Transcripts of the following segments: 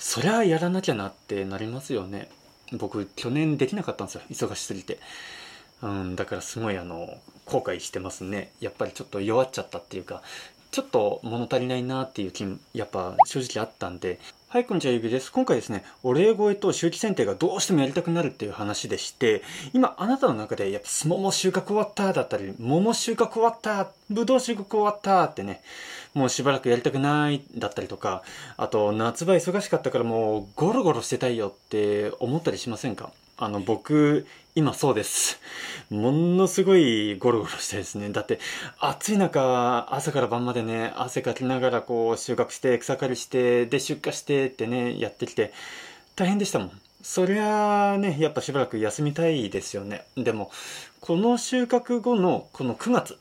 そりゃやらなきゃなってなりますよね。僕去年できなかったんですよ。忙しすぎて。うんだからすごいあの後悔してますね。やっぱりちょっと弱っちゃったっていうかちょっと物足りないなっていう気やっぱ正直あったんではい、こんにちは、ゆうきです。今回ですね、お礼声と周期選定がどうしてもやりたくなるっていう話でして、今、あなたの中で、やっぱ、すもも収穫終わっただったり、桃収穫終わったぶどう収穫終わったってね、もうしばらくやりたくないだったりとか、あと、夏場忙しかったからもう、ゴロゴロしてたいよって思ったりしませんか？あの、僕、今そうです。ものすごいゴロゴロしてですね。だって、暑い中、朝から晩までね、汗かきながらこう、収穫して、草刈りして、で、出荷してってね、やってきて、大変でしたもん。そりゃあね、やっぱしばらく休みたいですよね。でも、この収穫後のこの9月、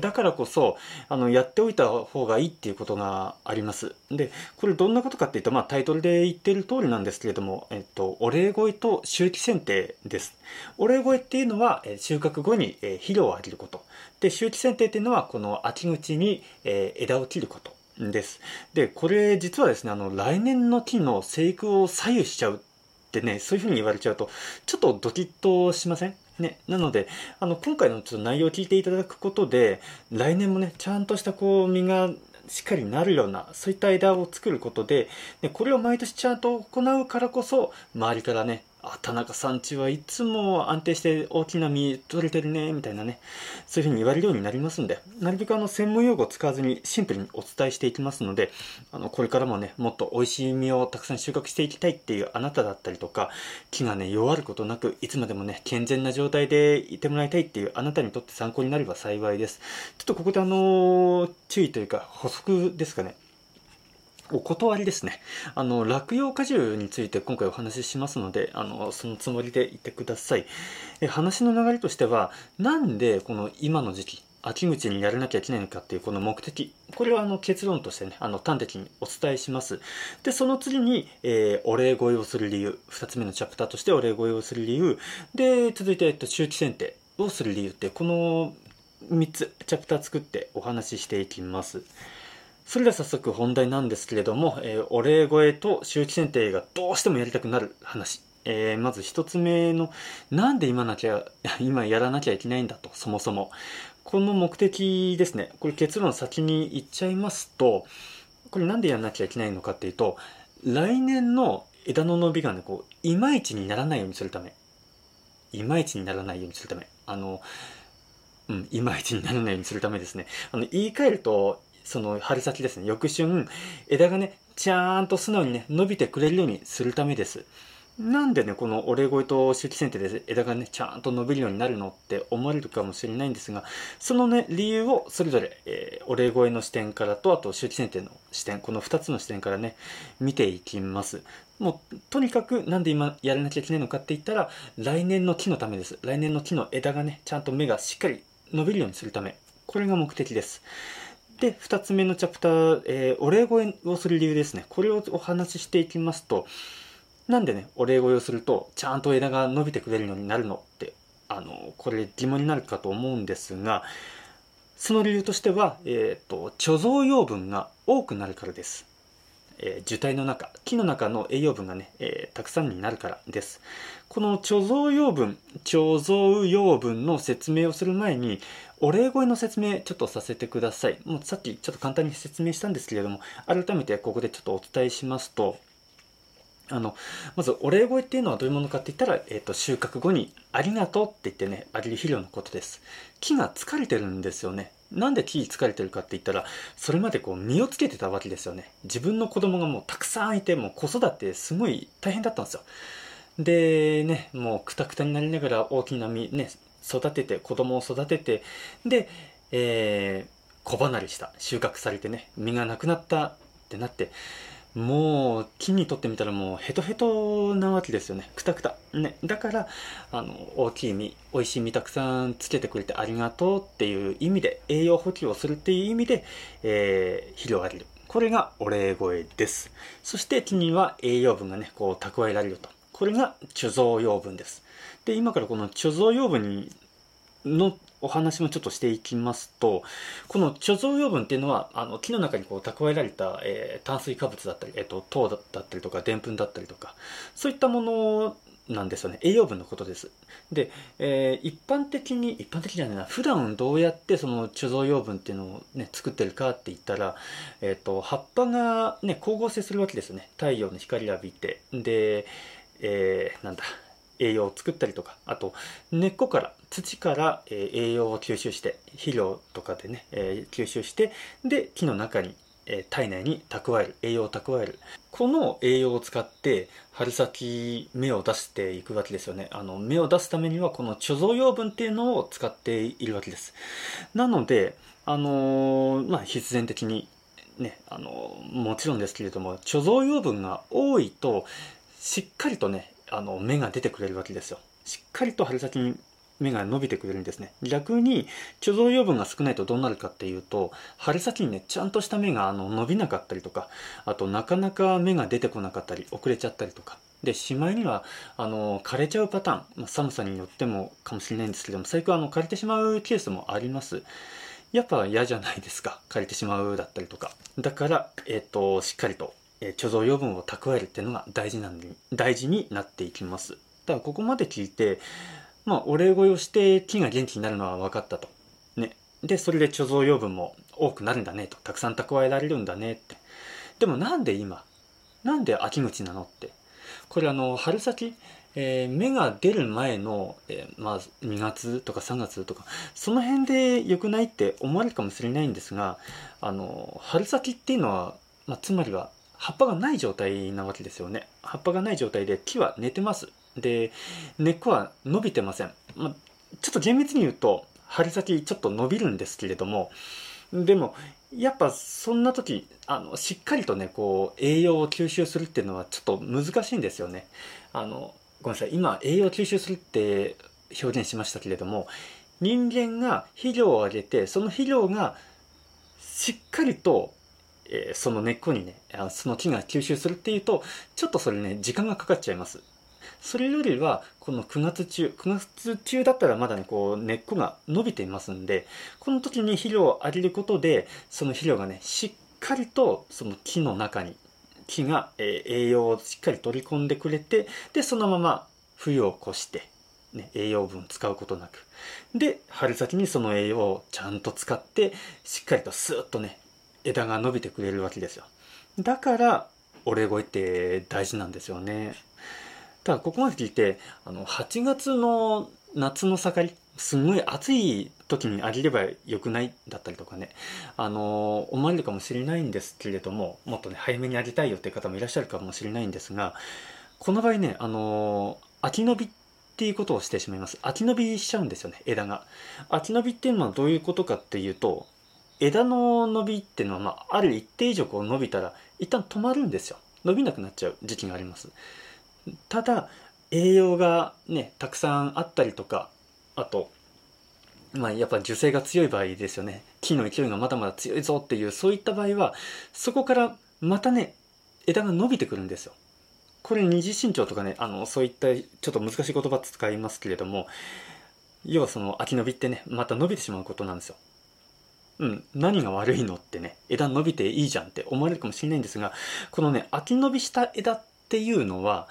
だからこそ、あの、やっておいた方がいいっていうことがあります。で、これどんなことかっていうと、まあタイトルで言ってる通りなんですけれども、えっと、お礼声と周期剪定です。お礼声っていうのは、収穫後に肥料をあげること。で、周期剪定っていうのは、この秋口に枝を切ること。です。で、これ実はですね、あの、来年の木の生育を左右しちゃうってね、そういうふうに言われちゃうと、ちょっとドキッとしません？ね、なので、あの、今回のちょっと内容を聞いていただくことで、来年もね、ちゃんとしたこう、実がしっかりなるような、そういった枝を作ることで、でこれを毎年ちゃんと行うからこそ、周りからね、あ、田中さんちはいつも安定して大きな実取れてるね、みたいなね、そういうふうに言われるようになりますんで、なるべくあの、専門用語を使わずにシンプルにお伝えしていきますので、あの、これからもね、もっと美味しい実をたくさん収穫していきたいっていうあなただったりとか、木がね、弱ることなく、いつまでもね、健全な状態でいてもらいたいっていうあなたにとって参考になれば幸いです。ちょっとここであの、注意というか補足ですかね。お断りですね。あの、落葉果樹について今回お話ししますので、あの、そのつもりでいてください。え話の流れとしては、なんでこの今の時期、秋口にやらなきゃいけないのかっていうこの目的。これはあの結論としてね、あの端的にお伝えします。で、その次に、えー、お礼声をする理由。二つ目のチャプターとしてお礼声をする理由。で、続いて、えっと、周期選定をする理由って、この3つチャプター作ってお話ししていきます。それでは早速本題なんですけれども、えー、お礼声と周期選定がどうしてもやりたくなる話。えー、まず一つ目の、なんで今なきゃ、今やらなきゃいけないんだと、そもそも。この目的ですね。これ結論先に言っちゃいますと、これなんでやらなきゃいけないのかっていうと、来年の枝の伸びがね、こう、いまいちにならないようにするため。いまいちにならないようにするため。あの、うん、いまいちにならないようにするためですね。あの、言い換えると、その春先ですね、翌春、枝がね、ちゃんと素直にね、伸びてくれるようにするためです。なんでね、このお礼声と周期剪定で枝がね、ちゃんと伸びるようになるのって思われるかもしれないんですが、そのね、理由をそれぞれ、えー、お礼声の視点からと、あと周期剪定の視点、この2つの視点からね、見ていきます。もう、とにかくなんで今やらなきゃいけないのかって言ったら、来年の木のためです。来年の木の枝がね、ちゃんと芽がしっかり伸びるようにするため。これが目的です。で、二つ目のチャプター、えー、お礼声をする理由ですね。これをお話ししていきますと、なんでね、お礼声をすると、ちゃんと枝が伸びてくれるようになるのって、あの、これ疑問になるかと思うんですが、その理由としては、えっ、ー、と、貯蔵養分が多くなるからです。えー、樹体の中、木の中の栄養分がね、えー、たくさんになるからです。この貯蔵養分、貯蔵養分の説明をする前に、お礼声の説明ちょっとさせてください。もうさっきちょっと簡単に説明したんですけれども、改めてここでちょっとお伝えしますと、あの、まず、お礼声っていうのはどういうものかって言ったら、えっ、ー、と、収穫後に、ありがとうって言ってね、あげる肥料のことです。木が疲れてるんですよね。なんで木疲れてるかって言ったら、それまでこう、実をつけてたわけですよね。自分の子供がもうたくさんいて、もう子育てすごい大変だったんですよ。で、ね、もうくたくたになりながら大きな実ね、育てて、子供を育てて、で、えー、小離れした、収穫されてね、実がなくなったってなって、もう木にとってみたらもうヘトヘトなわけですよね。くたくた。ね。だから、あの、大きい実、美味しい実たくさんつけてくれてありがとうっていう意味で、栄養補給をするっていう意味で、えー、肥料をあげる。これがお礼声です。そして木には栄養分がね、こう蓄えられると。これが貯蔵養分です。で、今からこの貯蔵養分にのお話もちょっとしていきますとこの貯蔵養分っていうのはあの木の中にこう蓄えられた、えー、炭水化物だったり、えーと、糖だったりとかでんぷんだったりとかそういったものなんですよね。栄養分のことです。で、えー、一般的に一般的じゃないな普段どうやってその貯蔵養分っていうのをね作ってるかって言ったら、えーと、葉っぱがね光合成するわけですよね。太陽の光を浴びて。で、えー、なんだ栄養を作ったりとかあと根っこから土から、え栄養を吸収して肥料とかでね、え吸収してで木の中に、え体内に蓄える栄養を蓄える。この栄養を使って春先芽を出していくわけですよね。あの芽を出すためにはこの貯蔵養分っていうのを使っているわけです。なのであのまあ必然的にねあのもちろんですけれども貯蔵養分が多いとしっかりとねあの芽が出てくれるわけですよ。しっかりと春先に芽が伸びてくれるんですね。逆に貯蔵養分が少ないとどうなるかっていうと春先にねちゃんとした芽があの伸びなかったりとかあとなかなか芽が出てこなかったり遅れちゃったりとか。でしまいにはあの枯れちゃうパターン、まあ、寒さによってもかもしれないんですけども最近あの枯れてしまうケースもあります。やっぱ嫌じゃないですか。枯れてしまうだったりとか。だからえっ、としっかりとえ貯蔵養分を蓄えるっていうのが大事なんで大事になっていきます。だからここまで聞いてまあお礼声をして木が元気になるのは分かったと。ね。でそれで貯蔵養分も多くなるんだねと。たくさん蓄えられるんだねって。でもなんで今？なんで秋口なのって？これあの春先えー、芽が出る前の、えー、まあ、2月とか3月とかその辺で良くないって思われるかもしれないんですがあの春先っていうのは、まあ、つまりは葉っぱがない状態なわけですよね。葉っぱがない状態で木は寝てます。で根っこは伸びてません、まちょっと厳密に言うと春先ちょっと伸びるんですけれどもでもやっぱそんな時あのしっかりとねこう栄養を吸収するっていうのはちょっと難しいんですよね。あのごめんなさい。今栄養を吸収するって表現しましたけれども人間が肥料をあげてその肥料がしっかりとえー、その根っこにねその木が吸収するっていうとちょっとそれね時間がかかっちゃいます。それよりはこの9月中9月中だったらまだねこう根っこが伸びていますんでこの時に肥料をあげることでその肥料がねしっかりとその木の中に木が、えー、栄養をしっかり取り込んでくれてでそのまま冬を越してね、栄養分使うことなく。で春先にその栄養をちゃんと使ってしっかりとスーッとね枝が伸びてくれるわけですよ。だからお礼声って大事なんですよね。ただここまで聞いてあの8月の夏の盛りすごい暑い時にあげればよくないだったりとかね。あの思われるかもしれないんですけれどももっとね早めにあげたいよっていう方もいらっしゃるかもしれないんですがこの場合ねあの秋伸びっていうことをしてしまいます。秋伸びしちゃうんですよね枝が。秋伸びっていうのはどういうことかっていうと枝の伸びっていうのは、まあ、ある一定以上こう伸びたら一旦止まるんですよ。伸びなくなっちゃう時期があります。ただ栄養がねたくさんあったりとかあとまあやっぱ樹勢が強い場合ですよね。木の勢いがまだまだ強いぞっていうそういった場合はそこからまたね枝が伸びてくるんですよ。これ二次身長とかねあのそういったちょっと難しい言葉使いますけれども要はその秋伸びってねまた伸びてしまうことなんですよ。うん、何が悪いのってね、枝伸びていいじゃんって思われるかもしれないんですが、このね、秋伸びした枝っていうのは、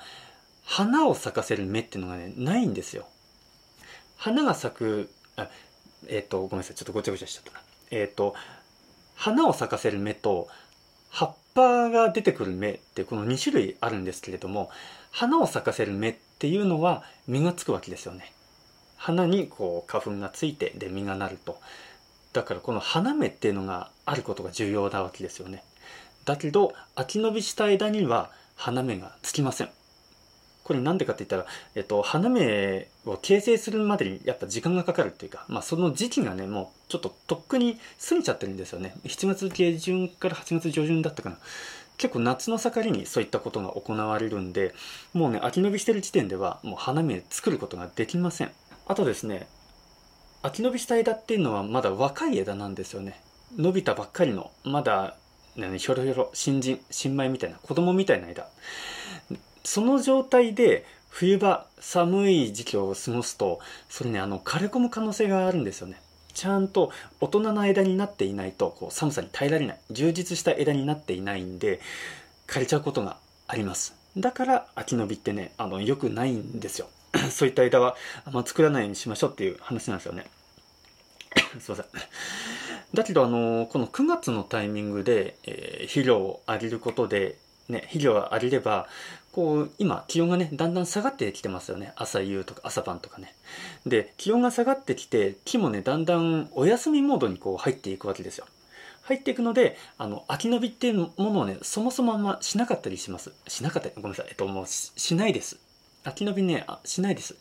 花を咲かせる芽っていうのがね、ないんですよ。花が咲く、あえっ、ー、と、ごめんなさい、ちょっとごちゃごちゃしちゃったな。えっ、ー、と、花を咲かせる芽と、葉っぱが出てくる芽ってこの2種類あるんですけれども、花を咲かせる芽っていうのは実がつくわけですよね。花にこう花粉がついてで実がなると。だからこの花芽っていうのがあることが重要なわけですよね。だけど秋伸びした枝には花芽がつきません。これなんでかって言ったら、えっと、花芽を形成するまでにやっぱ時間がかかるっていうか、まあ、その時期がねもうちょっととっくに過ぎちゃってるんですよね。7月下旬から8月上旬だったかな。結構夏の盛りにそういったことが行われるんでもうね秋伸びしてる時点ではもう花芽作ることができません。あとですね秋伸びした枝っていうのはまだ若い枝なんですよね伸びたばっかりのまだ、ひょろひょろ新人新米みたいな子供みたいな枝その状態で冬場寒い時期を過ごすとそれねあの枯れ込む可能性があるんですよねちゃんと大人な枝になっていないとこう寒さに耐えられない充実した枝になっていないんで枯れちゃうことがありますだから秋のびってねあの良くないんですよ そういった枝はあんま作らないようにしましょうっていう話なんですよね すいませんだけどあのこの9月のタイミングで、えー、肥料をあげることでね、肥料があげれば、こう、今、気温がね、だんだん下がってきてますよね。朝夕とか朝晩とかね。で、気温が下がってきて、木もね、だんだんお休みモードにこう入っていくわけですよ。入っていくので、あの、秋伸びっていうものをね、そもそもあんましなかったりします。しなかったり、ごめんなさい。えっと、もう、しないです。秋伸びね、あしないです。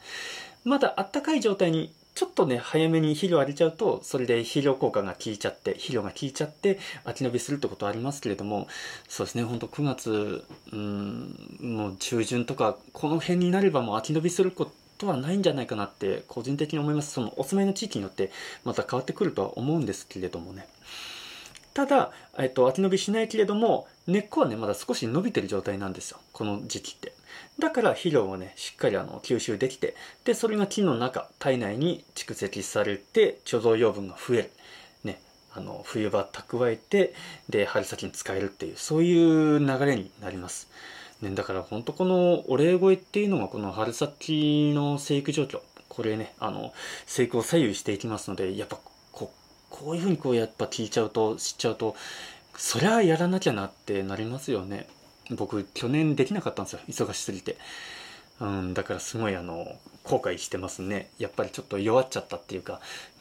まだあったかい状態にちょっとね、早めに肥料あげちゃうと、それで肥料効果が効いちゃって、肥料が効いちゃって、秋伸びするってことはありますけれども、そうですね、ほんと9月、うん、もう中旬とか、この辺になればもう秋伸びすることはないんじゃないかなって、個人的に思います。そのお住まいの地域によって、また変わってくるとは思うんですけれどもね。ただ、えっと、秋伸びしないけれども、根っこはね、まだ少し伸びてる状態なんですよ。この時期って。だから肥料をね、しっかりあの吸収できて、で、それが木の中、体内に蓄積されて、貯蔵養分が増える。ね、あの、冬場蓄えて、で、春先に使えるっていう、そういう流れになります。ね、だから本当このお礼声っていうのがこの春先の生育状況、これね、あの、生育を左右していきますので、やっぱこう、こういうふうにこうやっぱ聞いちゃうと、知っちゃうと、そりゃやらなきゃなってなりますよね。僕去年できなかったんですよ。忙しすぎて。うんだからすごいあの後悔してますね。やっぱりちょっと弱っちゃったっていうか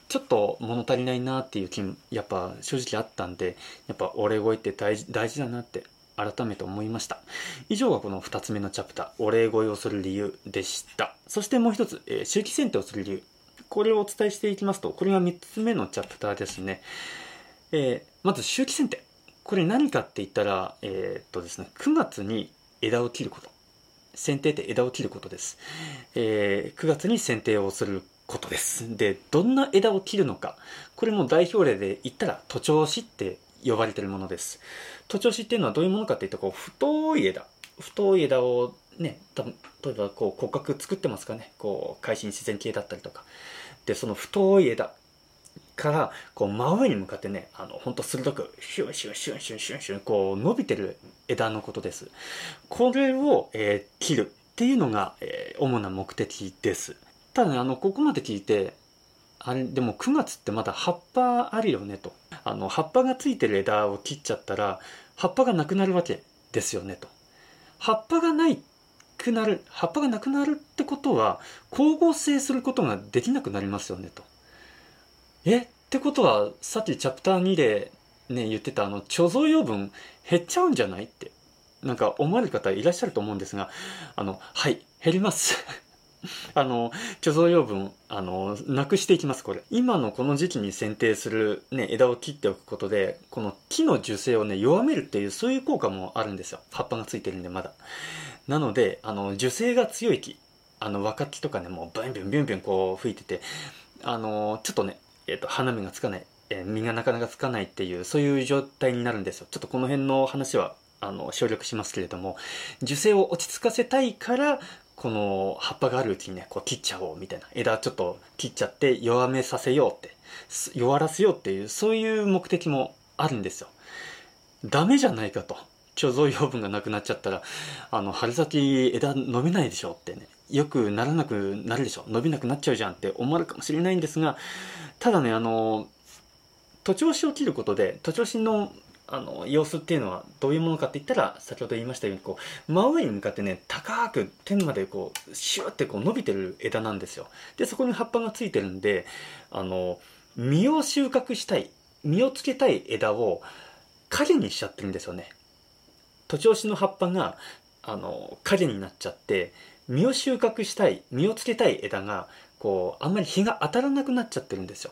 ちょっと物足りないなっていう気もやっぱ正直あったんでやっぱお礼声って大事大事だなって改めて思いました。以上がこの2つ目のチャプターお礼声をする理由でした。そしてもう一つ、えー、周期選定をする理由。これをお伝えしていきますとこれが3つ目のチャプターですね、えー、まず周期選定。これ何かって言ったら、えー、っとですね、9月に枝を切ること。剪定って枝を切ることです。えー、9月に剪定をすることです。で、どんな枝を切るのか。これも代表例で言ったら、徒長枝って呼ばれてるものです。徒長枝っていうのはどういうものかっていったら、こう、太い枝。太い枝をね、多分例えばこう骨格作ってますかね。こう、海進自然系だったりとか。で、その太い枝。からこう真上に向かってねあのほんと鋭くシュンシュンシュンシュンシュンシュンこう伸びてる枝のことです。これを、えー、切るっていうのが、えー、主な目的です。ただねあのここまで聞いてあれでも9月ってまだ葉っぱあるよねと。あの葉っぱがついてる枝を切っちゃったら葉っぱがなくなるわけですよねと。葉っぱがないくなる葉っぱがなくなるってことは光合成することができなくなりますよねと。え？ってことはさっきチャプター2でね言ってたあの貯蔵養分減っちゃうんじゃない？って。なんか思われる方いらっしゃると思うんですがあのはい減ります。あの貯蔵養分あのなくしていきますこれ。今のこの時期に剪定する、ね、枝を切っておくことでこの木の樹勢をね弱めるっていうそういう効果もあるんですよ。葉っぱがついてるんでまだ。なのであの樹勢が強い木あの若木とかねもうブンビュンビュンビュンこう吹いててあのちょっとねえーと、花芽がつかない、えー、実がなかなかつかないっていうそういう状態になるんですよ。ちょっとこの辺の話はあの省略しますけれども樹勢を落ち着かせたいからこの葉っぱがあるうちにねこう切っちゃおうみたいな。枝ちょっと切っちゃって弱めさせようって弱らせようっていうそういう目的もあるんですよ。ダメじゃないかと。貯蔵養分がなくなっちゃったらあの春先枝伸びないでしょってね。よくならなくなるでしょ？伸びなくなっちゃうじゃんって思われるかもしれないんですがただねあの徒長枝を切ることで徒長枝のあの様子っていうのはどういうものかって言ったら先ほど言いましたようにこう真上に向かってね高く天までこうシューってこう伸びてる枝なんですよ。でそこに葉っぱがついてるんであの実を収穫したい実をつけたい枝を影にしちゃってるんですよね。徒長枝の葉っぱがあの影になっちゃって実を収穫したい実をつけたい枝がこうあんまり日が当たらなくなっちゃってるんですよ。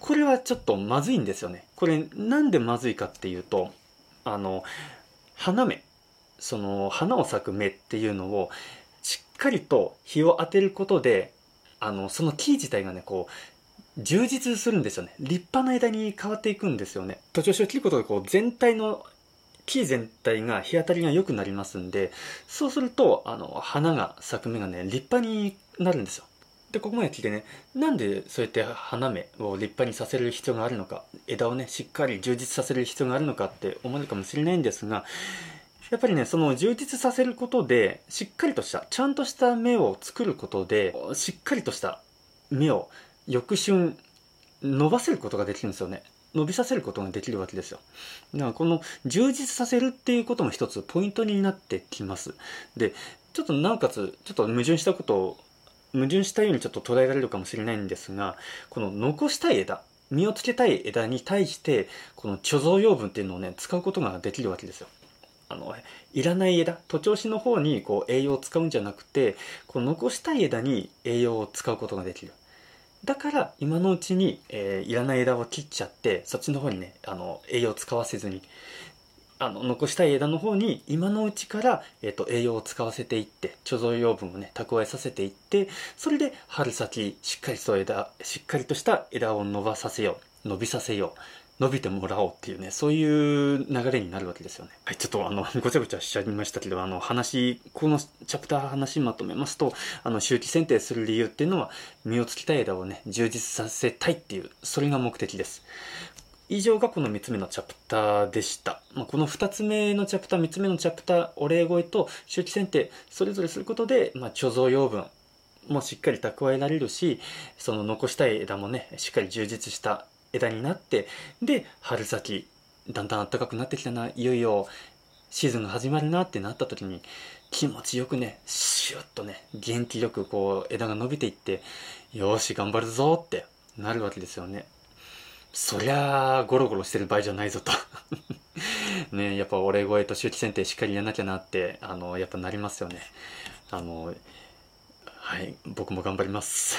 これはちょっとまずいんですよね。これなんでまずいかっていうとあの花芽その花を咲く芽っていうのをしっかりと日を当てることであのその木自体がねこう充実するんですよね。立派な枝に変わっていくんですよね。徒長枝を切ることでこう全体の木全体が日当たりが良くなりますんでそうするとあの花が咲く芽がね立派になるんですよ。でここまで聞いてねなんでそうやって花芽を立派にさせる必要があるのか枝をねしっかり充実させる必要があるのかって思うかもしれないんですがやっぱりねその充実させることでしっかりとしたちゃんとした芽を作ることでしっかりとした芽を翌春伸ばせることができるんですよね。伸びさせることができるわけですよ。だからこの充実させるっていうことも一つポイントになってきます。でちょっとなおかつちょっと矛盾したことを矛盾したようにちょっと捉えられるかもしれないんですがこの残したい枝実をつけたい枝に対してこの貯蔵養分っていうのをね使うことができるわけですよ。あのいらない枝徒長枝の方にこう栄養を使うんじゃなくてこう残したい枝に栄養を使うことができる。だから今のうちに、えー、いらない枝を切っちゃってそっちの方にねあの栄養を使わせずにあの残したい枝の方に今のうちから、えーと、栄養を使わせていって貯蔵養分をね蓄えさせていってそれで春先しっかりと枝しっかりとした枝を伸ばさせよう伸びさせよう。伸びてもらおうっていうねそういう流れになるわけですよねはいちょっとあの ごちゃごちゃしちゃいましたけどあの話このチャプター話まとめますとあの周期選定する理由っていうのは実をつきたい枝をね充実させたいっていうそれが目的です以上がこの3つ目のチャプターでした。まあ、この2つ目のチャプター、3つ目のチャプター、お礼声と周期選定、それぞれすることで、まあ、貯蔵養分もしっかり蓄えられるし、その残したい枝もね、しっかり充実した枝になってで春先だんだん暖かくなってきたないよいよシーズンが始まるなってなった時に気持ちよくねシュッとね元気よくこう枝が伸びていってよし頑張るぞってなるわけですよね。そりゃあゴロゴロしてる場合じゃないぞと。ねやっぱお礼声と周期選定しっかりやらなきゃなってあのやっぱなりますよね。あのはい僕も頑張ります。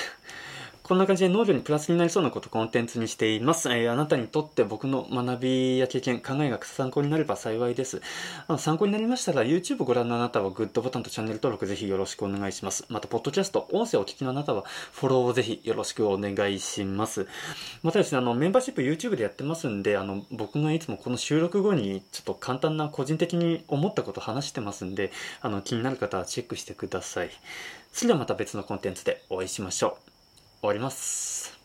こんな感じで農業にプラスになりそうなことをコンテンツにしています。えー、あなたにとって僕の学びや経験、考えが参考になれば幸いです。あの参考になりましたら、YouTube をご覧のあなたはグッドボタンとチャンネル登録ぜひよろしくお願いします。また、ポッドキャスト、音声をお聞きのあなたは、フォローをぜひよろしくお願いします。またですね、あの、メンバーシップ YouTube でやってますんで、あの、僕がいつもこの収録後に、ちょっと簡単な個人的に思ったことを話してますんで、あの、気になる方はチェックしてください。それではまた別のコンテンツでお会いしましょう。終わります。